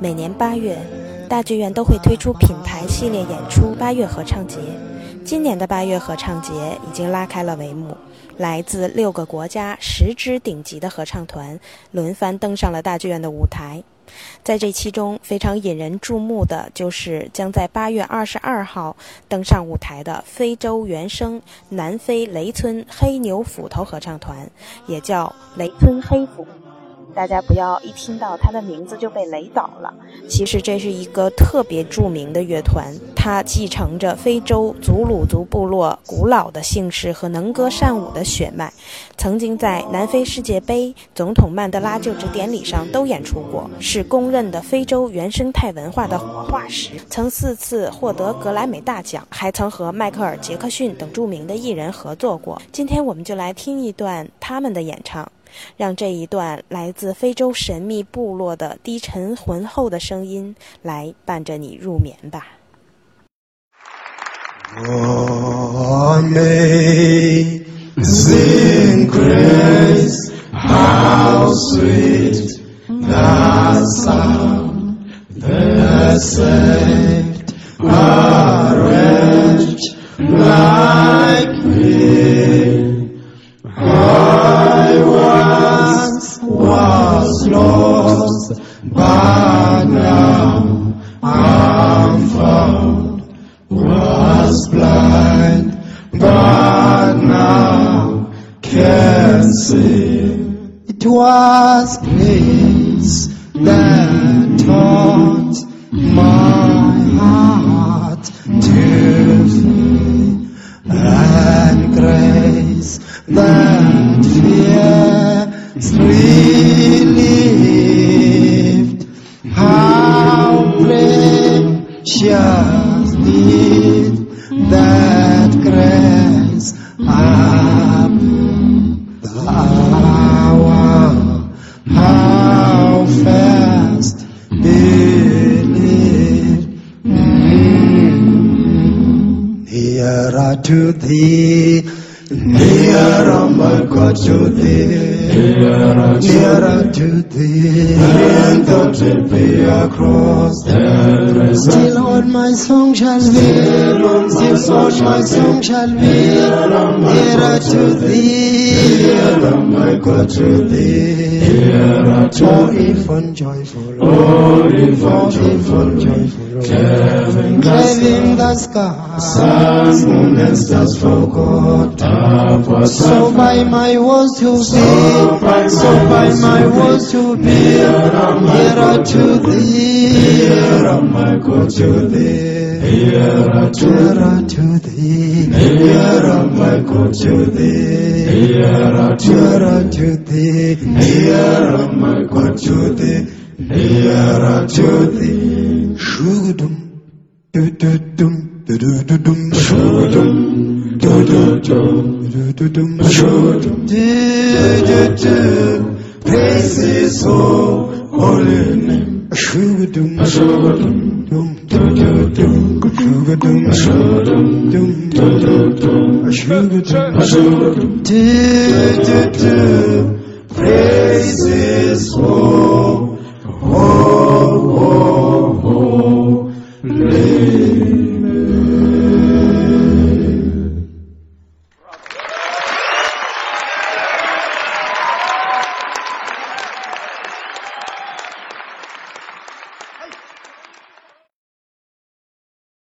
每年八月，大剧院都会推出品牌系列演出——八月合唱节。今年的八月合唱节已经拉开了帷幕，来自六个国家十支顶级的合唱团轮番登上了大剧院的舞台。在这其中，非常引人注目的就是将在八月二十二号登上舞台的非洲原声南非雷村黑牛斧头合唱团，也叫雷村黑斧。大家不要一听到他的名字就被雷倒了。其实这是一个特别著名的乐团，它继承着非洲祖鲁族部落古老的姓氏和能歌善舞的血脉，曾经在南非世界杯、总统曼德拉就职典礼上都演出过，是公认的非洲原生态文化的活化石，曾四次获得格莱美大奖，还曾和迈克尔·杰克逊等著名的艺人合作过。今天我们就来听一段他们的演唱。让这一段来自非洲神秘部落的低沉浑厚的声音来伴着你入眠吧。 was blind, but now can see. It was grace that taught my heart to flee, and grace that fear relieved. The hour, how fast believe. Nearer to thee, nearer my God to thee, nearer to thee, and thought it be across the Still on my song shall be, still on my song shall be, nearer to thee, my God to thee, nearer to oh, infant joyful, oh, infant joyful, joyful, craving the sky, sun, moon, and stars forgot, so by my words to be, so by my words to be, nearer to thee, my God to thee, nearer to thee, nearer my God to thee, nearer to thee, nearer my God to thee, nearer to thee. Shugudum, do do dum, do do do dum, shugudum, do do dum, do do dum, shugudum, do do do. Praise His holy name. Shugudum, shugudum, dum do do dum, sugar doom, dum dum doom, doom, doom, doom, a sugar doom, dum dum doom, do do do.